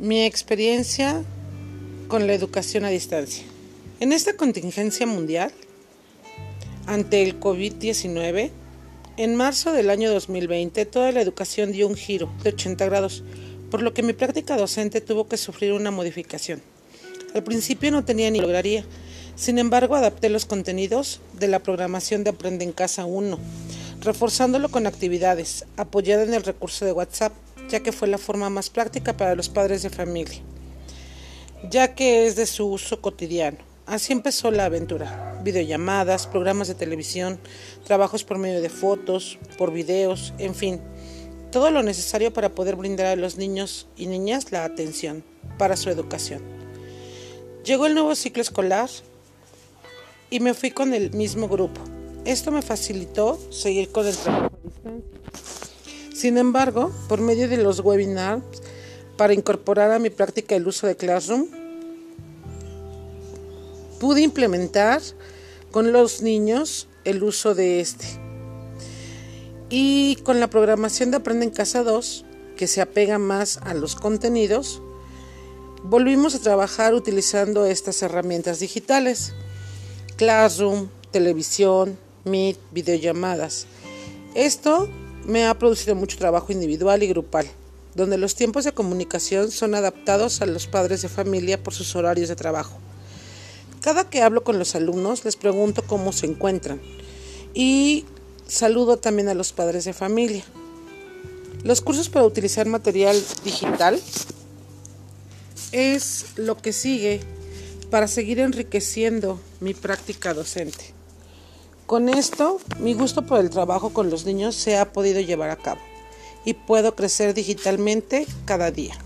Mi experiencia con la educación a distancia. En esta contingencia mundial, ante el COVID-19, en marzo del año 2020 toda la educación dio un giro de 80 grados, por lo que mi práctica docente tuvo que sufrir una modificación. Al principio no tenía ni lograría, sin embargo adapté los contenidos de la programación de Aprende en Casa 1, reforzándolo con actividades, apoyada en el recurso de WhatsApp ya que fue la forma más práctica para los padres de familia, ya que es de su uso cotidiano. Así empezó la aventura. Videollamadas, programas de televisión, trabajos por medio de fotos, por videos, en fin, todo lo necesario para poder brindar a los niños y niñas la atención para su educación. Llegó el nuevo ciclo escolar y me fui con el mismo grupo. Esto me facilitó seguir con el trabajo a distancia. Sin embargo, por medio de los webinars, para incorporar a mi práctica el uso de Classroom, pude implementar con los niños el uso de este. Y con la programación de Aprende en Casa 2, que se apega más a los contenidos, volvimos a trabajar utilizando estas herramientas digitales. Classroom, televisión, Meet, videollamadas. Esto me ha producido mucho trabajo individual y grupal, donde los tiempos de comunicación son adaptados a los padres de familia por sus horarios de trabajo. Cada que hablo con los alumnos les pregunto cómo se encuentran y saludo también a los padres de familia. Los cursos para utilizar material digital es lo que sigue para seguir enriqueciendo mi práctica docente. Con esto, mi gusto por el trabajo con los niños se ha podido llevar a cabo y puedo crecer digitalmente cada día.